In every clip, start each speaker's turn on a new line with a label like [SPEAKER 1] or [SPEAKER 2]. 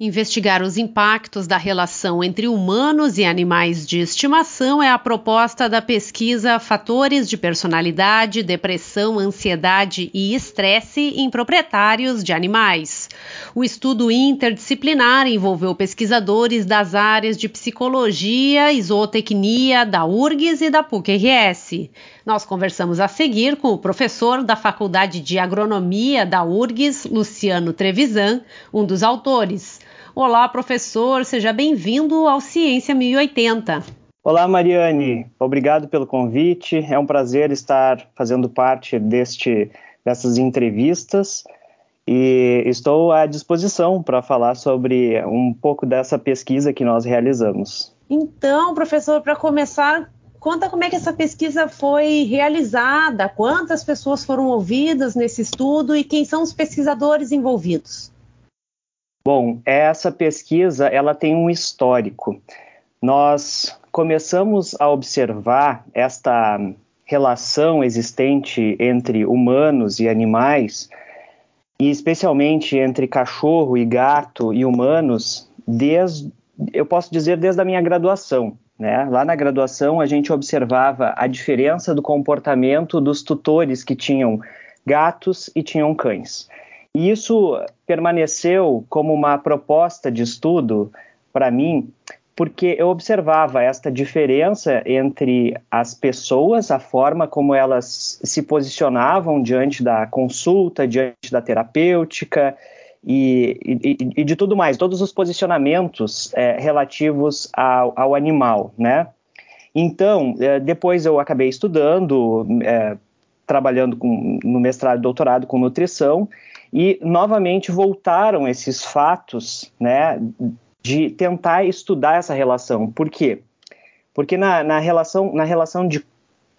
[SPEAKER 1] Investigar os impactos da relação entre humanos e animais de estimação é a proposta da pesquisa Fatores de Personalidade, Depressão, Ansiedade e Estresse em Proprietários de Animais. O estudo interdisciplinar envolveu pesquisadores das áreas de psicologia zootecnia da URGS e da PUC-RS. Nós conversamos a seguir com o professor da Faculdade de Agronomia da URGS, Luciano Trevisan, um dos autores. Olá, professor, seja bem-vindo ao Ciência 1080.
[SPEAKER 2] Olá, Mariane. Obrigado pelo convite. É um prazer estar fazendo parte deste, dessas entrevistas e estou à disposição para falar sobre um pouco dessa pesquisa que nós realizamos.
[SPEAKER 1] Então, professor, para começar, conta como é que essa pesquisa foi realizada, quantas pessoas foram ouvidas nesse estudo e quem são os pesquisadores envolvidos.
[SPEAKER 2] Bom, essa pesquisa ela tem um histórico. Nós começamos a observar esta relação existente entre humanos e animais, e especialmente entre cachorro e gato e humanos, desde, eu posso dizer desde a minha graduação. Né? Lá na graduação, a gente observava a diferença do comportamento dos tutores que tinham gatos e tinham cães. E isso permaneceu como uma proposta de estudo para mim, porque eu observava esta diferença entre as pessoas, a forma como elas se posicionavam diante da consulta, diante da terapêutica e, e, e de tudo mais, todos os posicionamentos é, relativos ao, ao, animal, né? Então, é, depois eu acabei estudando, é, trabalhando com, no mestrado e doutorado com nutrição, e novamente voltaram esses fatos, né, de tentar estudar essa relação. Por quê? Porque na, na relação, na relação de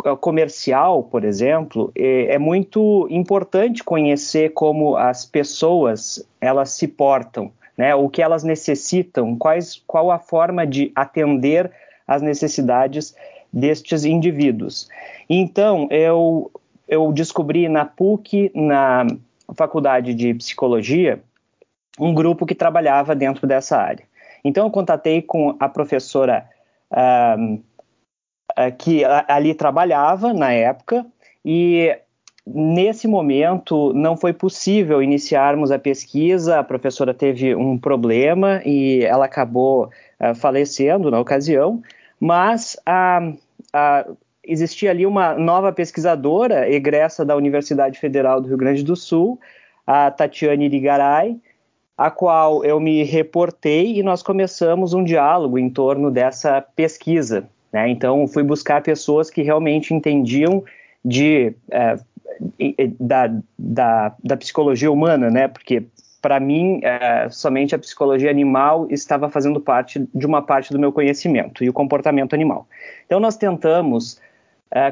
[SPEAKER 2] eh, comercial, por exemplo, é, é, muito importante conhecer como as pessoas elas se portam, né? O que elas necessitam, quais, qual a forma de atender às necessidades destes indivíduos. Então, eu, eu descobri na PUC, na faculdade de psicologia um grupo que trabalhava dentro dessa área. Então eu contatei com a professora que ali trabalhava na época e nesse momento não foi possível iniciarmos a pesquisa. A professora teve um problema e ela acabou uh, falecendo na ocasião, mas a, a existia ali uma nova pesquisadora, egressa da Universidade Federal do Rio Grande do Sul, a Tatiane Irigaray, a qual eu me reportei e nós começamos um diálogo em torno dessa pesquisa. Né? Então, fui buscar pessoas que realmente entendiam de, é, da, da, da, psicologia humana, né? porque para mim, é, somente a psicologia animal estava fazendo parte de uma parte do meu conhecimento e o comportamento animal. Então, nós tentamos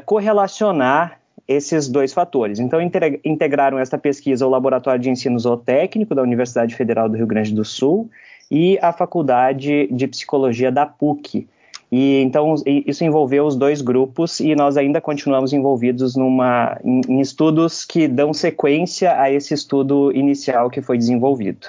[SPEAKER 2] correlacionar esses dois fatores. Então, integraram esta pesquisa o Laboratório de Ensino Zootécnico da Universidade Federal do Rio Grande do Sul e a Faculdade de Psicologia da PUC. E então isso envolveu os dois grupos e nós ainda continuamos envolvidos numa, em, em estudos que dão sequência a esse estudo inicial que foi desenvolvido.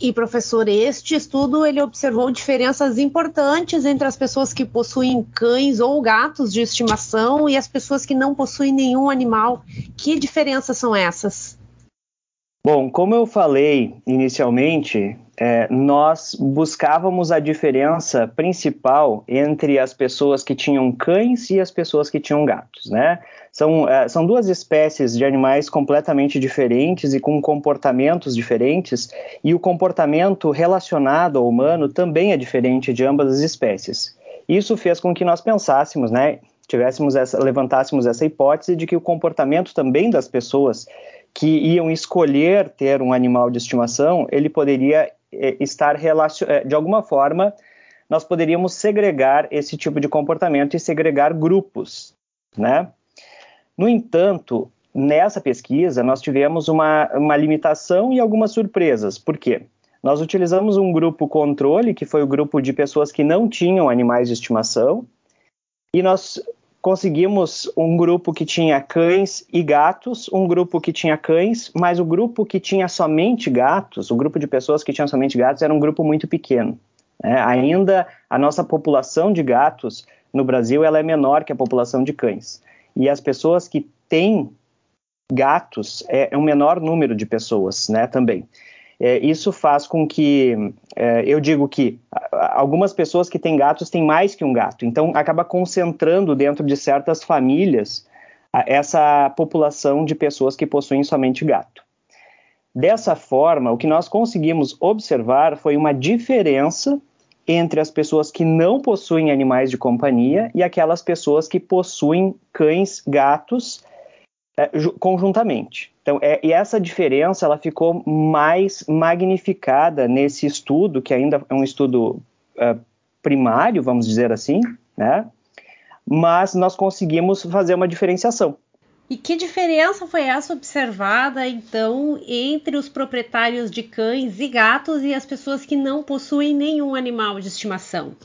[SPEAKER 1] E professor, este estudo ele observou diferenças importantes entre as pessoas que possuem cães ou gatos de estimação e as pessoas que não possuem nenhum animal. Que diferenças são essas?
[SPEAKER 2] Bom, como eu falei inicialmente, é, nós buscávamos a diferença principal entre as pessoas que tinham cães e as pessoas que tinham gatos, né? São, é, são duas espécies de animais completamente diferentes e com comportamentos diferentes, e o comportamento relacionado ao humano também é diferente de ambas as espécies. Isso fez com que nós pensássemos, né, tivéssemos essa, levantássemos essa hipótese de que o comportamento também das pessoas que iam escolher ter um animal de estimação, ele poderia é, estar é, de alguma forma nós poderíamos segregar esse tipo de comportamento e segregar grupos, né? No entanto, nessa pesquisa nós tivemos uma, uma limitação e algumas surpresas. Por quê? Nós utilizamos um grupo controle, que foi o grupo de pessoas que não tinham animais de estimação, e nós conseguimos um grupo que tinha cães e gatos, um grupo que tinha cães, mas o grupo que tinha somente gatos, o grupo de pessoas que tinham somente gatos, era um grupo muito pequeno. Né? Ainda a nossa população de gatos no Brasil ela é menor que a população de cães. E as pessoas que têm gatos é, é um menor número de pessoas né, também. É, isso faz com que é, eu digo que algumas pessoas que têm gatos têm mais que um gato, então acaba concentrando dentro de certas famílias essa população de pessoas que possuem somente gato. Dessa forma, o que nós conseguimos observar foi uma diferença entre as pessoas que não possuem animais de companhia e aquelas pessoas que possuem cães, gatos é, conjuntamente. Então, é, e essa diferença ela ficou mais magnificada nesse estudo, que ainda é um estudo é, primário, vamos dizer assim, né? Mas nós conseguimos fazer uma diferenciação.
[SPEAKER 1] E que diferença foi essa observada, então, entre os proprietários de cães e gatos e as pessoas que não possuem nenhum animal de estimação?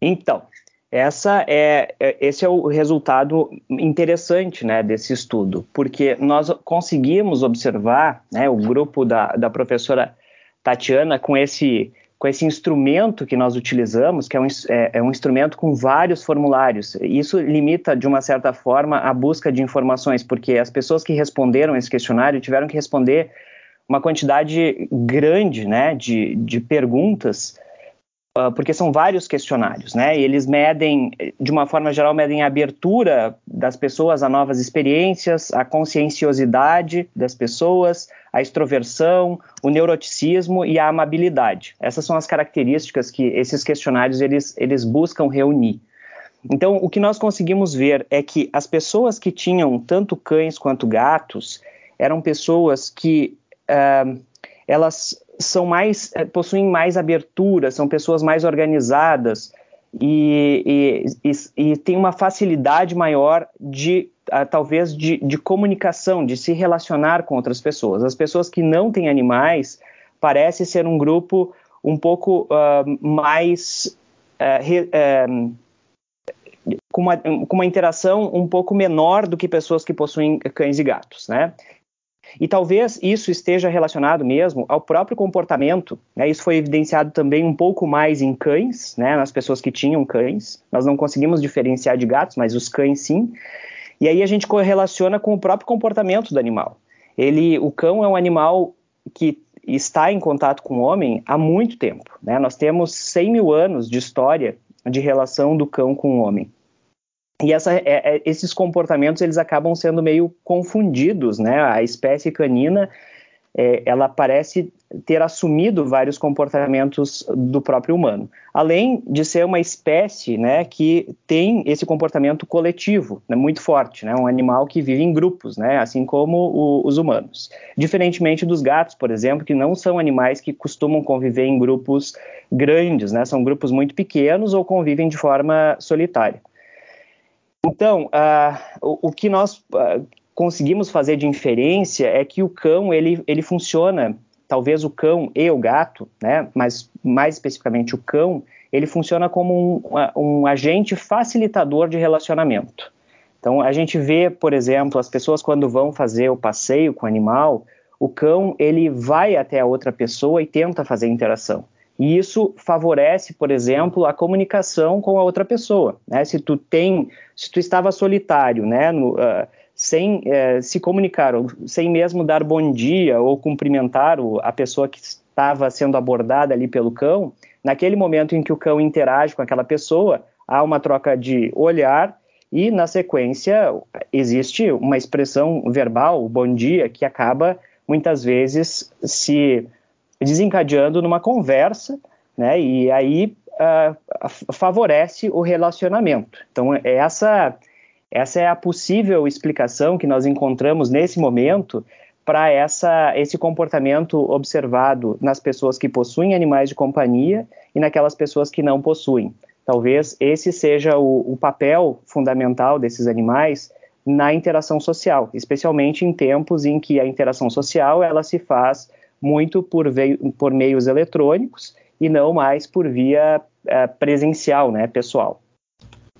[SPEAKER 2] Então, essa é, é, esse é o resultado interessante né, desse estudo, porque nós conseguimos observar né, o grupo da, da professora Tatiana com esse, com esse instrumento que nós utilizamos, que é um, é, é um instrumento com vários formulários. Isso limita, de uma certa forma, a busca de informações, porque as pessoas que responderam esse questionário tiveram que responder uma quantidade grande né, de, de perguntas porque são vários questionários, né? E eles medem, de uma forma geral, medem a abertura das pessoas a novas experiências, a conscienciosidade das pessoas, a extroversão, o neuroticismo e a amabilidade. Essas são as características que esses questionários eles, eles buscam reunir. Então, o que nós conseguimos ver é que as pessoas que tinham tanto cães quanto gatos eram pessoas que uh, elas são mais eh, possuem mais abertura, são pessoas mais organizadas e, e, e, e têm uma facilidade maior de uh, talvez de, de, comunicação, de se relacionar com outras pessoas. As pessoas que não têm animais parece ser um grupo um pouco uh, mais uh, re, com, uma, com uma interação um pouco menor do que pessoas que possuem cães e gatos, né? E talvez isso esteja relacionado mesmo ao próprio comportamento. Né? Isso foi evidenciado também um pouco mais em cães, né? nas pessoas que tinham cães. Nós não conseguimos diferenciar de gatos, mas os cães sim. E aí a gente correlaciona com o próprio comportamento do animal. Ele, o cão é um animal que está em contato com o homem há muito tempo. Né? Nós temos 100 mil anos de história de relação do cão com o homem. E essa, é, é, esses comportamentos eles acabam sendo meio confundidos, né? A espécie canina é, ela parece ter assumido vários comportamentos do próprio humano, além de ser uma espécie, né, que tem esse comportamento coletivo, né, muito forte, né, um animal que vive em grupos, né, assim como o, os humanos. Diferentemente dos gatos, por exemplo, que não são animais que costumam conviver em grupos grandes, né, são grupos muito pequenos ou convivem de forma solitária. Então, uh, o, o, que nós uh, conseguimos fazer de inferência é que o cão ele, ele funciona, talvez o cão e o gato, né, mas mais especificamente o cão, ele funciona como um, um agente facilitador de relacionamento. Então, a gente vê, por exemplo, as pessoas quando vão fazer o passeio com o animal, o cão ele vai até a outra pessoa e tenta fazer interação. E isso favorece, por exemplo, a comunicação com a outra pessoa. Né? Se tu tem, se tu estava solitário, né, no, uh, sem uh, se comunicar, ou sem mesmo dar bom dia ou cumprimentar o, a pessoa que estava sendo abordada ali pelo cão, naquele momento em que o cão interage com aquela pessoa, há uma troca de olhar e, na sequência, existe uma expressão verbal, bom dia, que acaba muitas vezes se desencadeando numa conversa, né? E aí uh, favorece o relacionamento. Então essa essa é a possível explicação que nós encontramos nesse momento para esse comportamento observado nas pessoas que possuem animais de companhia e naquelas pessoas que não possuem. Talvez esse seja o, o papel fundamental desses animais na interação social, especialmente em tempos em que a interação social ela se faz muito por, veio, por meios eletrônicos e não mais por via é, presencial, né, pessoal.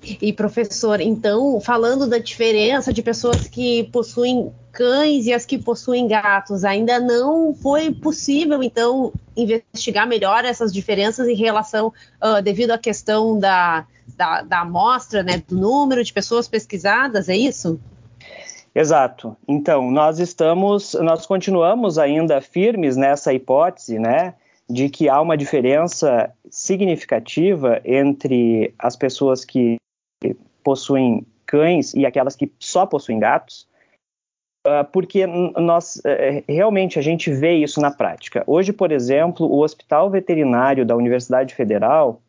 [SPEAKER 1] E professor, então, falando da diferença de pessoas que possuem cães e as que possuem gatos, ainda não foi possível, então, investigar melhor essas diferenças em relação, uh, devido à questão da, da, da amostra, né, do número de pessoas pesquisadas, é isso?
[SPEAKER 2] Exato. Então, nós estamos, nós continuamos ainda firmes nessa hipótese, né, de que há uma diferença significativa entre as pessoas que possuem cães e aquelas que só possuem gatos, uh, porque nós uh, realmente a gente vê isso na prática. Hoje, por exemplo, o Hospital Veterinário da Universidade Federal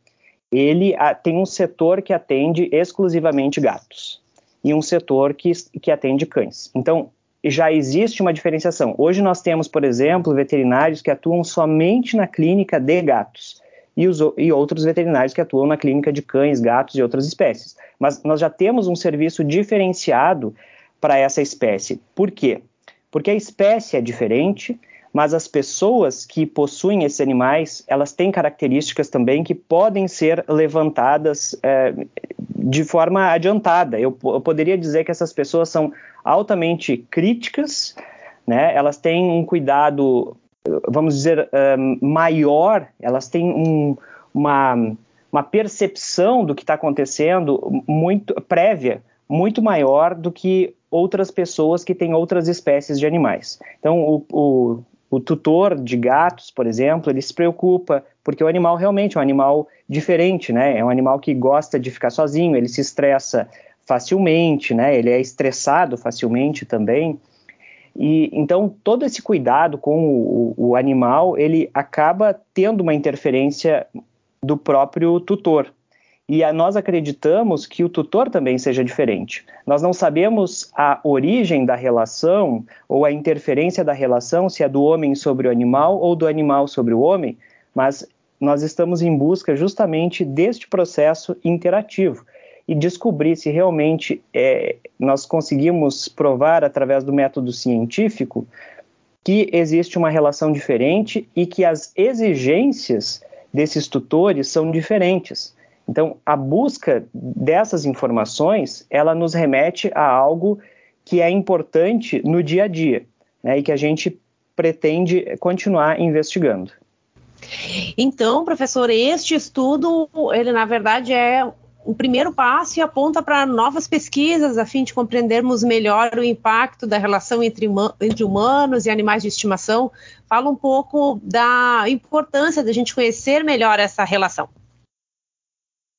[SPEAKER 2] ele tem um setor que atende exclusivamente gatos e um setor que, que atende cães. Então, já existe uma diferenciação. Hoje nós temos, por exemplo, veterinários que atuam somente na clínica de gatos e, os, e outros veterinários que atuam na clínica de cães, gatos e outras espécies. Mas nós já temos um serviço diferenciado para essa espécie. Por quê? Porque a espécie é diferente, mas as pessoas que possuem esses animais, elas têm características também que podem ser levantadas é, de forma adiantada. Eu, eu, poderia dizer que essas pessoas são altamente críticas, né? elas têm um cuidado vamos dizer, maior, elas têm um, uma, uma percepção do que está acontecendo muito prévia, muito maior do que outras pessoas que têm outras espécies de animais. Então, o, o, o tutor de gatos, por exemplo, ele se preocupa porque o animal realmente é um animal diferente, né? É um animal que gosta de ficar sozinho, ele se estressa facilmente, né? Ele é estressado facilmente também. E então todo esse cuidado com o, o animal ele acaba tendo uma interferência do próprio tutor. E a, nós acreditamos que o tutor também seja diferente. Nós não sabemos a origem da relação ou a interferência da relação, se é do homem sobre o animal ou do animal sobre o homem, mas nós estamos em busca justamente deste processo interativo e descobrir se realmente é, nós conseguimos provar através do método científico que existe uma relação diferente e que as exigências desses tutores são diferentes. Então, a busca dessas informações, ela nos remete a algo que é importante no dia a dia, né, e que a gente pretende continuar investigando.
[SPEAKER 1] Então, professor, este estudo, ele na verdade é o primeiro passo e aponta para novas pesquisas a fim de compreendermos melhor o impacto da relação entre, entre, humanos e animais de estimação. Fala um pouco da importância da gente conhecer melhor essa relação.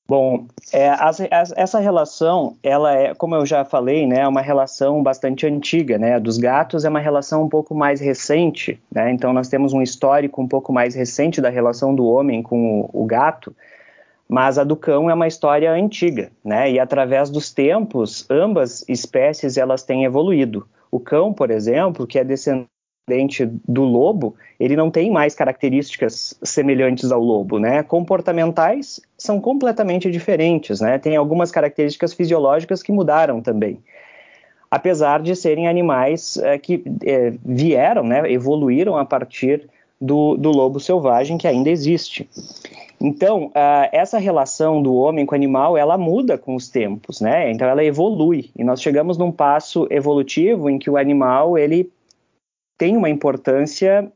[SPEAKER 2] Bom, é, as, as, essa relação, ela é, como eu já falei, né, é uma relação bastante antiga, né? Dos gatos é uma relação um pouco mais recente, né? Então nós temos um histórico um pouco mais recente da relação do homem com o, o gato. Mas a do cão é uma história antiga, né? E através dos tempos, ambas espécies elas têm evoluído. O cão, por exemplo, que é descendente do lobo, ele não tem mais características semelhantes ao lobo, né? Comportamentais são completamente diferentes, né? Tem algumas características fisiológicas que mudaram também. Apesar de serem animais é, que é, vieram, né, evoluíram a partir do, do lobo selvagem que ainda existe. Então, uh, essa relação do homem com o animal, ela muda com os tempos, né? Então, ela evolui. E nós chegamos num passo evolutivo em que o animal, ele tem uma importância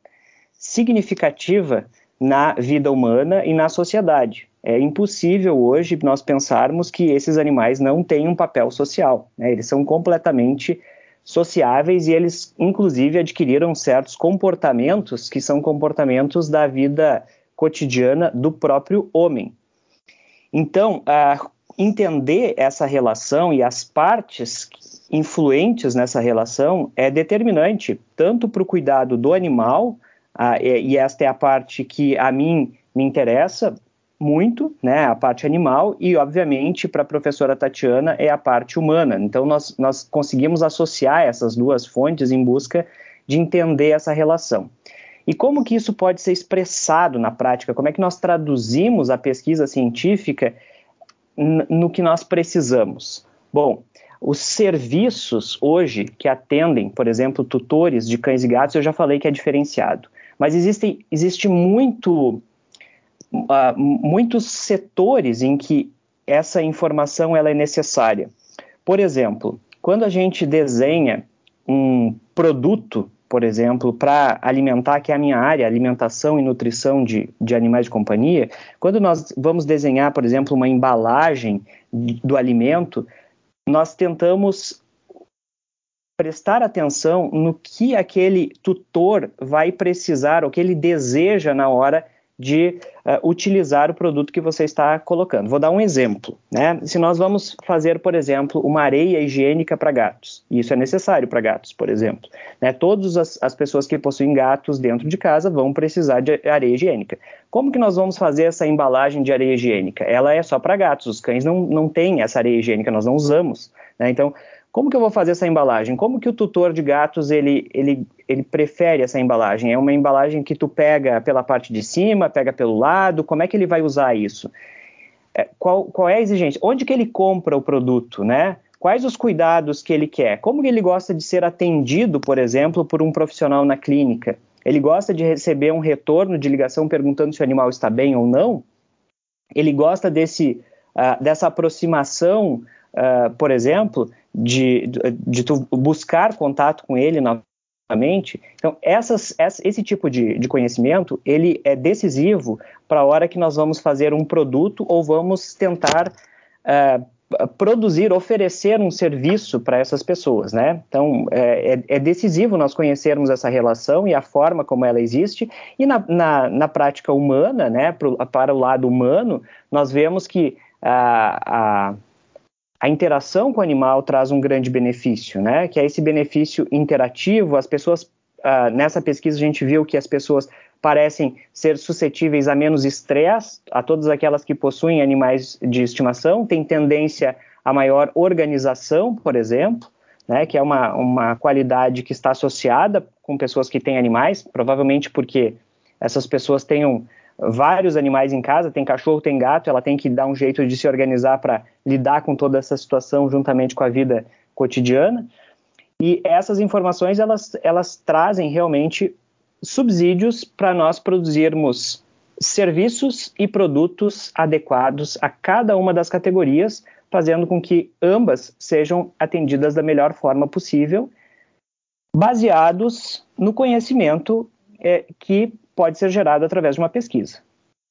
[SPEAKER 2] significativa na vida humana e na sociedade. É impossível hoje nós pensarmos que esses animais não têm um papel social. Né? Eles são completamente sociáveis e eles, inclusive, adquiriram certos comportamentos que são comportamentos da vida cotidiana do próprio homem. Então, uh, entender essa relação e as partes influentes nessa relação é determinante, tanto para o cuidado do animal, e esta é a parte que a mim me interessa muito, né, a parte animal, e obviamente para a professora Tatiana é a parte humana. Então nós, nós conseguimos associar essas duas fontes em busca de entender essa relação. E como que isso pode ser expressado na prática? Como é que nós traduzimos a pesquisa científica no que nós precisamos? Bom, os serviços hoje que atendem, por exemplo, tutores de cães e gatos, eu já falei que é diferenciado. Mas existe, existe muito, uh, muitos setores em que essa informação ela é necessária. Por exemplo, quando a gente desenha um produto, por exemplo, para alimentar, que é a minha área, alimentação e nutrição de, de animais de companhia, quando nós vamos desenhar, por exemplo, uma embalagem do alimento, nós tentamos prestar atenção no que aquele tutor vai precisar, o que ele deseja na hora de uh, utilizar o produto que você está colocando. Vou dar um exemplo. Né? Se nós vamos fazer, por exemplo, uma areia higiênica para gatos, e isso é necessário para gatos, por exemplo. Né? Todas as, as, pessoas que possuem gatos dentro de casa vão precisar de areia higiênica. Como que nós vamos fazer essa embalagem de areia higiênica? Ela é só para gatos, os cães não, não têm essa areia higiênica, nós não usamos. Né? Então, como que eu vou fazer essa embalagem? Como que o tutor de gatos ele, ele, ele prefere essa embalagem? É uma embalagem que tu pega pela parte de cima, pega pelo lado? Como é que ele vai usar isso? É, qual, qual é a exigência? Onde que ele compra o produto, né? Quais os cuidados que ele quer? Como ele gosta de ser atendido, por exemplo, por um profissional na clínica? Ele gosta de receber um retorno de ligação perguntando se o animal está bem ou não? Ele gosta desse, uh, dessa aproximação, uh, por exemplo, de, de, tu buscar contato com ele novamente. Então, essas, esse tipo de, de conhecimento, ele é decisivo para a hora que nós vamos fazer um produto ou vamos tentar uh, produzir, oferecer um serviço para essas pessoas, né? Então, é, é, é, decisivo nós conhecermos essa relação e a forma como ela existe, e na, na, na prática humana, né, pro, para o lado humano, nós vemos que a, a a interação com o animal traz um grande benefício, né? Que é esse benefício interativo. As pessoas, uh, nessa pesquisa, a gente viu que as pessoas parecem ser suscetíveis a menos estresse, a todas aquelas que possuem animais de estimação, têm tendência a maior organização, por exemplo, né, que é uma, uma qualidade que está associada com pessoas que têm animais, provavelmente porque essas pessoas tenham vários animais em casa, tem cachorro, tem gato, ela tem que dar um jeito de se organizar para lidar com toda essa situação juntamente com a vida cotidiana. E essas informações elas, elas trazem realmente subsídios para nós produzirmos serviços e produtos adequados a cada uma das categorias, fazendo com que ambas sejam atendidas da melhor forma possível, baseados no conhecimento é, que pode ser gerado através de uma pesquisa.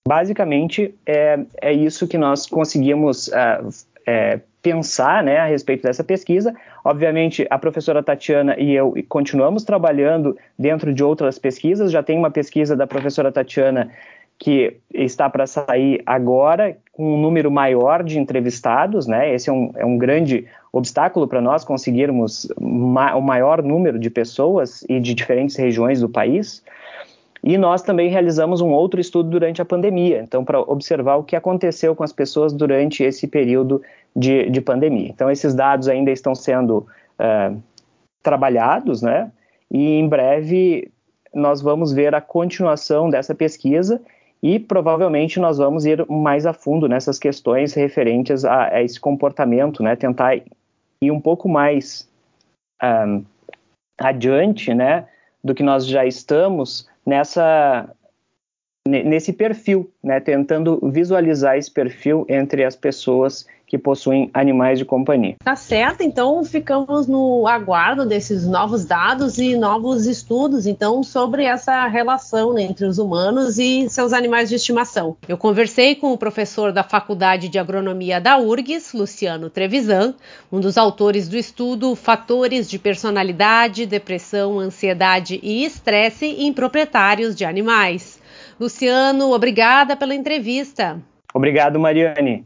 [SPEAKER 2] Basicamente, é, é isso que nós conseguimos uh, é, pensar né, a respeito dessa pesquisa. Obviamente, a professora Tatiana e eu continuamos trabalhando dentro de outras pesquisas. Já tem uma pesquisa da professora Tatiana que está para sair agora, com um número maior de entrevistados. Né? Esse é um, é um grande obstáculo para nós conseguirmos ma o maior número de pessoas e de diferentes regiões do país. E nós também realizamos um outro estudo durante a pandemia, então, para observar o que aconteceu com as pessoas durante esse período de, de pandemia. Então, esses dados ainda estão sendo uh, trabalhados, né? E em breve nós vamos ver a continuação dessa pesquisa e provavelmente nós vamos ir mais a fundo nessas questões referentes a, a esse comportamento, né? Tentar ir um pouco mais um, adiante, né? Do que nós já estamos nessa nesse perfil, né, tentando visualizar esse perfil entre as pessoas que possuem animais de companhia.
[SPEAKER 1] Tá certo, então ficamos no aguardo desses novos dados e novos estudos, então, sobre essa relação né, entre os humanos e seus animais de estimação. Eu conversei com o professor da Faculdade de Agronomia da URGS, Luciano Trevisan, um dos autores do estudo Fatores de Personalidade, Depressão, Ansiedade e Estresse em Proprietários de Animais. Luciano, obrigada pela entrevista.
[SPEAKER 2] Obrigado, Mariane.